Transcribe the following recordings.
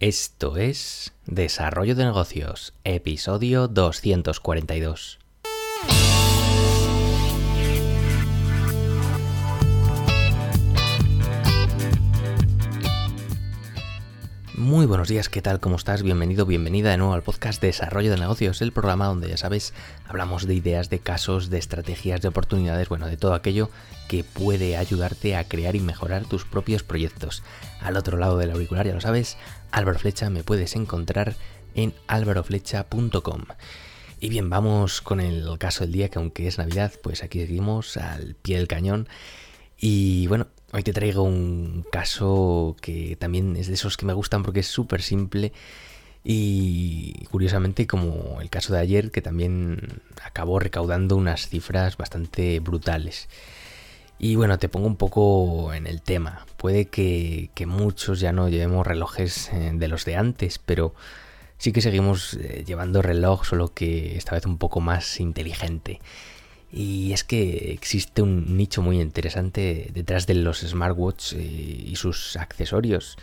Esto es Desarrollo de Negocios, episodio 242. Muy buenos días, ¿qué tal? ¿Cómo estás? Bienvenido, bienvenida de nuevo al podcast Desarrollo de Negocios, el programa donde ya sabes, hablamos de ideas, de casos, de estrategias, de oportunidades, bueno, de todo aquello que puede ayudarte a crear y mejorar tus propios proyectos. Al otro lado del auricular, ya lo sabes, Álvaro Flecha me puedes encontrar en álvaroflecha.com. Y bien, vamos con el caso del día, que aunque es Navidad, pues aquí seguimos al pie del cañón. Y bueno, hoy te traigo un caso que también es de esos que me gustan porque es súper simple. Y curiosamente, como el caso de ayer, que también acabó recaudando unas cifras bastante brutales. Y bueno, te pongo un poco en el tema. Puede que, muchos ya no llevemos relojes eh, de los de antes, pero sí que seguimos eh, llevando reloj, solo que esta vez un poco más inteligente. Y es que existe un nicho muy interesante detrás de los smartwatch eh, y sus accesorios.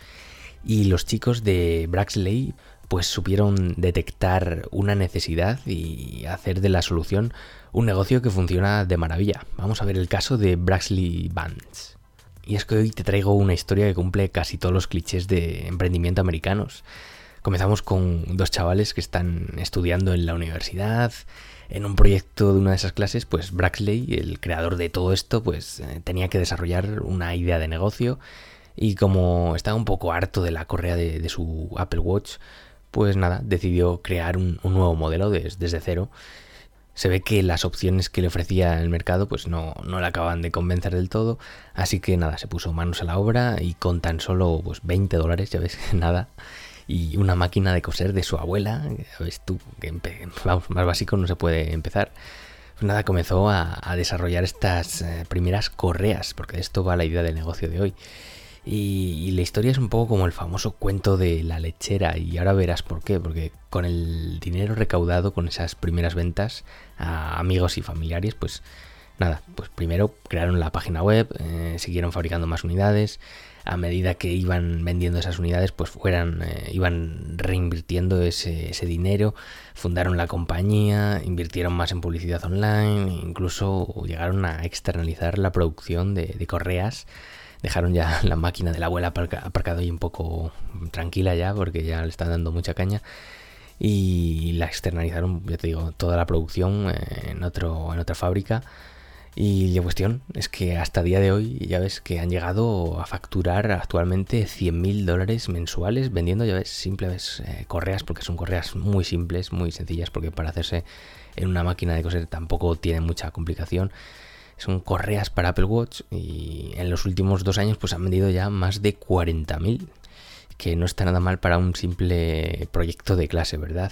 Y los chicos de Braxley pues supieron detectar una necesidad y hacer de la solución un negocio que funciona de maravilla. Vamos a ver el caso de Braxley Bands. Y es que hoy te traigo una historia que cumple casi todos los clichés de emprendimiento americanos. Comenzamos con dos chavales que están estudiando en la universidad. En un proyecto de una de esas clases, pues Braxley, el creador de todo esto, pues eh, tenía que desarrollar una idea de negocio. Y como estaba un poco harto de la correa de, su Apple Watch, pues nada, decidió crear un, nuevo modelo desde cero. Se ve que las opciones que le ofrecía el mercado pues no, no le acaban de convencer del todo, así que nada, se puso manos a la obra y con tan solo pues 20 dólares, ya ves, nada, y una máquina de coser de su abuela, ya ves tú, que vamos, más básico no se puede empezar. Pues nada, comenzó a, desarrollar estas eh, primeras correas, porque de esto va la idea del negocio de hoy. Y, la historia es un poco como el famoso cuento de la lechera y ahora verás por qué, porque con el dinero recaudado con esas primeras ventas a amigos y familiares, pues nada, pues primero crearon la página web, eh, siguieron fabricando más unidades, a medida que iban vendiendo esas unidades, pues fueran, eh, iban reinvirtiendo ese, dinero, fundaron la compañía, invirtieron más en publicidad online, incluso llegaron a externalizar la producción de, correas dejaron ya la máquina de la abuela aparcado y un poco tranquila ya porque ya le están dando mucha caña y la externalizaron, ya te digo, toda la producción en, otro, en otra fábrica. Y la cuestión es que hasta día de hoy ya ves que han llegado a facturar actualmente 100 mil dólares mensuales vendiendo, ya ves, simples eh, correas, porque son correas muy simples, muy sencillas, porque para hacerse en una máquina de coser tampoco tiene mucha complicación son correas para Apple Watch y en los últimos dos años pues han vendido ya más de 40.000, que no está nada mal para un simple proyecto de clase, ¿verdad?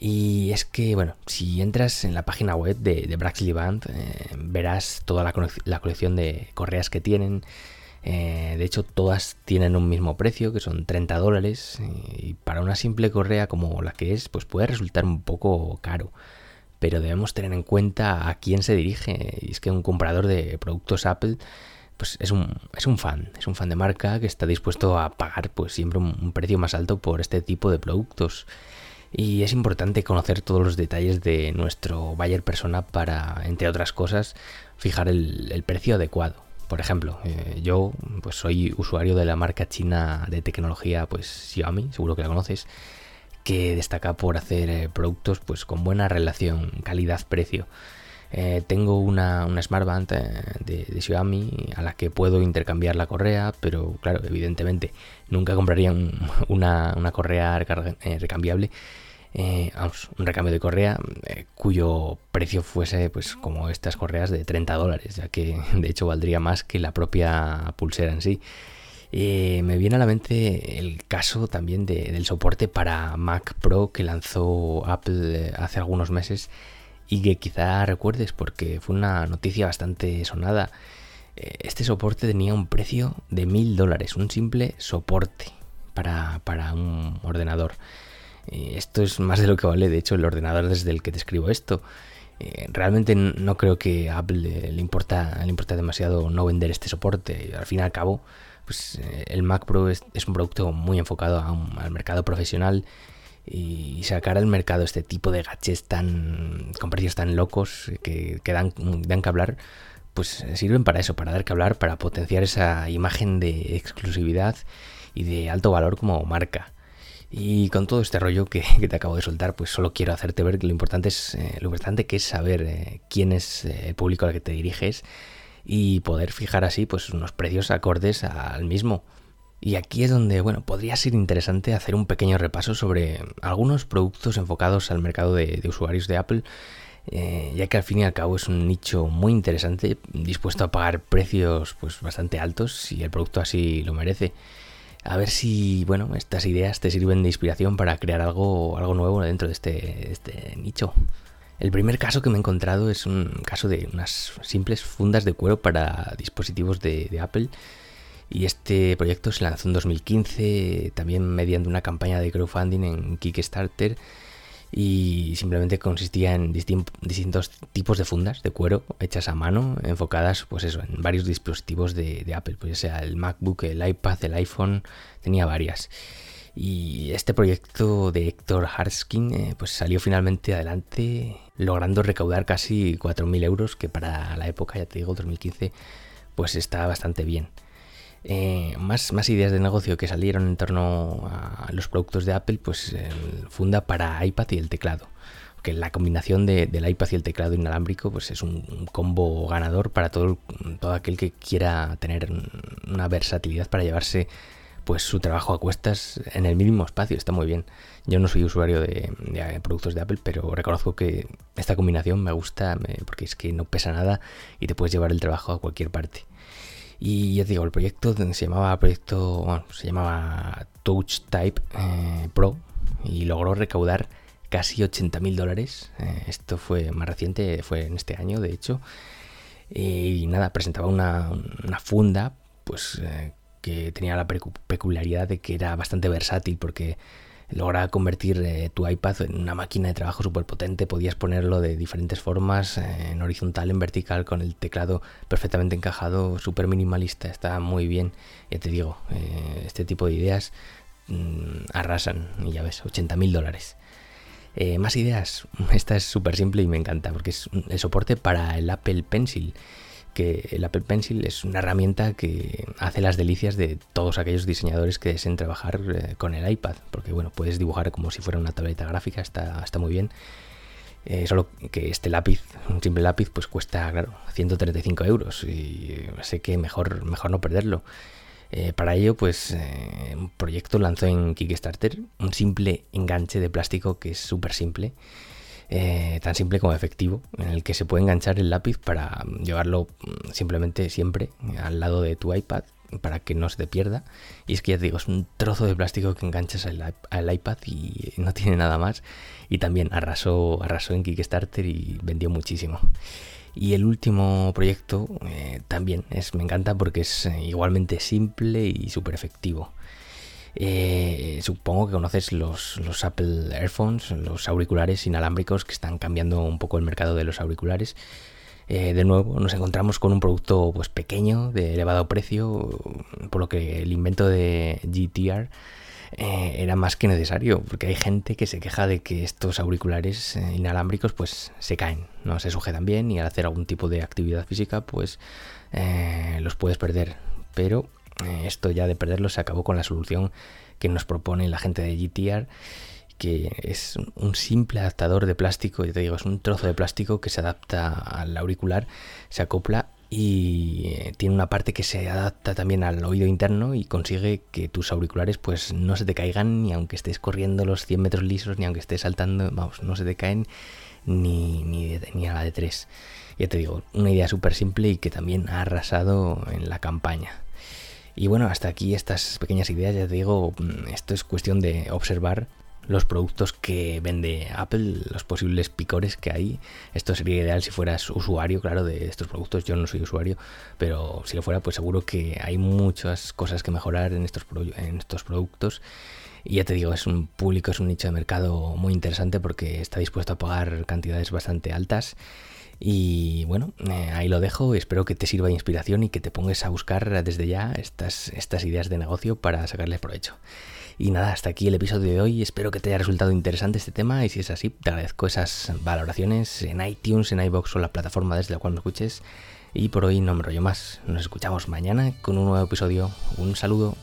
Y es que, bueno, si entras en la página web de, de Braxley Band, eh, verás toda la, colección de correas que tienen. Eh, de hecho, todas tienen un mismo precio, que son 30 dólares. Y para una simple correa como la que es, pues puede resultar un poco caro pero debemos tener en cuenta a quién se dirige. Y es que un comprador de productos Apple pues es un, es un fan, es un fan de marca que está dispuesto a pagar pues siempre un, precio más alto por este tipo de productos. Y es importante conocer todos los detalles de nuestro buyer persona para, entre otras cosas, fijar el, precio adecuado. Por ejemplo, eh, yo pues soy usuario de la marca china de tecnología pues Xiaomi, seguro que la conoces, que destaca por hacer eh, productos pues con buena relación calidad-precio. Eh, tengo una, una Smartband eh, de, Xiaomi a la que puedo intercambiar la correa, pero claro, evidentemente nunca compraría una, correa recambiable. vamos, un recambio de correa cuyo precio fuese pues como estas correas de 30 dólares, ya que de hecho valdría más que la propia pulsera en sí. Eh, me viene a la mente el caso también del soporte para Mac Pro que lanzó Apple eh, hace algunos meses y que quizá recuerdes porque fue una noticia bastante sonada. Eh, este soporte tenía un precio de mil dólares, un simple soporte para, un ordenador. esto es más de lo que vale, de hecho, el ordenador desde el que te escribo esto. realmente no creo que a Apple le importa, le importa demasiado no vender este soporte. Al fin y al cabo, pues eh, el Mac Pro es, un producto muy enfocado al mercado profesional y sacar al mercado este tipo de gadgets tan con precios tan locos que, dan, dan que hablar, pues sirven para eso, para dar que hablar, para potenciar esa imagen de exclusividad y de alto valor como marca. Y con todo este rollo que, te acabo de soltar, pues solo quiero hacerte ver que lo importante es eh, lo importante que es saber eh, quién es eh, el público al que te diriges y poder fijar así pues unos precios acordes al mismo. Y aquí es donde, bueno, podría ser interesante hacer un pequeño repaso sobre algunos productos enfocados al mercado de, usuarios de Apple, ya que al fin y al cabo es un nicho muy interesante, dispuesto a pagar precios pues bastante altos si el producto así lo merece. A ver si, bueno, estas ideas te sirven de inspiración para crear algo, algo nuevo dentro de este, este nicho. El primer caso que me he encontrado es un caso de unas simples fundas de cuero para dispositivos de Apple. Y este proyecto se lanzó en 2015, también mediante una campaña de crowdfunding en Kickstarter y simplemente consistía en distintos tipos de fundas de cuero hechas a mano, enfocadas pues eso, en varios dispositivos de, Apple, pues sea el MacBook, el iPad, el iPhone, tenía varias. Y este proyecto de Héctor Harskin eh, pues salió finalmente adelante, logrando recaudar casi 4.000 euros, que para la época, ya te digo, 2015, pues está bastante bien. Eh, más, ideas de negocio que salieron en torno a los productos de Apple, pues funda para iPad y el teclado. Que la combinación del iPad y el teclado inalámbrico pues es un, combo ganador para todo, todo aquel que quiera tener una versatilidad para llevarse pues su trabajo a cuestas en el mínimo espacio, está muy bien. Yo no soy usuario de, productos de Apple, pero reconozco que esta combinación me gusta porque es que no pesa nada y te puedes llevar el trabajo a cualquier parte. Y ya digo, el proyecto se llamaba proyecto, se llamaba Touch Type eh, Pro y logró recaudar casi 80 mil dólares. Eh, esto fue más reciente, fue en este año, de hecho. y nada, presentaba una, funda, pues eh, que tenía la peculiaridad de que era bastante versátil porque logra convertir eh, tu iPad en una máquina de trabajo súper potente. Podías ponerlo de diferentes formas, eh, en horizontal, en vertical, con el teclado perfectamente encajado, súper minimalista. Está muy bien. Ya te digo, eh, este tipo de ideas mm, arrasan. Y ya ves, 80 mil dólares. más ideas. Esta es súper simple y me encanta porque es el soporte para el Apple Pencil que el Apple Pencil es una herramienta que hace las delicias de todos aquellos diseñadores que deseen trabajar eh, con el iPad, porque bueno, puedes dibujar como si fuera una tableta gráfica, está, está muy bien. Eh, solo que este lápiz, un simple lápiz, pues cuesta, claro, 135 euros y sé que mejor, mejor no perderlo. Eh, para ello, pues un proyecto lanzó en Kickstarter un simple enganche de plástico que es súper simple eh, tan simple como efectivo, en el que se puede enganchar el lápiz para llevarlo mm, simplemente siempre al lado de tu iPad para que no se te pierda. Y es que ya te digo, es un trozo de plástico que enganchas al, iPad y no tiene nada más. Y también arrasó, arrasó en Kickstarter y vendió muchísimo. Y el último proyecto eh, también es, me encanta porque es eh, igualmente simple y súper efectivo. Eh, supongo que conoces los, Apple Airphones, los auriculares inalámbricos que están cambiando un poco el mercado de los auriculares. Eh, de nuevo, nos encontramos con un producto pues pequeño, de elevado precio, por lo que el invento de GTR eh, era más que necesario, porque hay gente que se queja de que estos auriculares inalámbricos pues se caen, no se sujetan bien y al hacer algún tipo de actividad física pues los puedes perder. Pero esto ya de perderlo se acabó con la solución que nos propone la gente de GTR que es un simple adaptador de plástico, te digo, es un trozo de plástico que se adapta al auricular, se acopla y eh, tiene una parte que se adapta también al oído interno y consigue que tus auriculares pues no se te caigan ni aunque estés corriendo los 100 metros lisos, ni aunque estés saltando, vamos, no se te caen ni, ni, ni a la de 3. Ya te digo, una idea súper simple y que también ha arrasado en la campaña. Y bueno, hasta aquí estas pequeñas ideas, ya te digo, mm, esto es cuestión de observar los productos que vende Apple, los posibles picores que hay. Esto sería ideal si fueras usuario, claro, de estos productos. Yo no soy usuario, pero si lo fuera, pues seguro que hay muchas cosas que mejorar en estos, en estos productos. Y ya te digo, es un público, es un nicho de mercado muy interesante porque está dispuesto a pagar cantidades bastante altas Y bueno, eh, ahí lo dejo, espero que te sirva de inspiración y que te pongas a buscar desde ya estas, estas ideas de negocio para sacarles provecho. Y nada, hasta aquí el episodio de hoy. Espero que te haya resultado interesante este tema y si es así, te agradezco esas valoraciones en iTunes, en iBox o la plataforma desde la cual me escuches. Y por hoy no me rollo más. Nos escuchamos mañana con un nuevo episodio. Un saludo.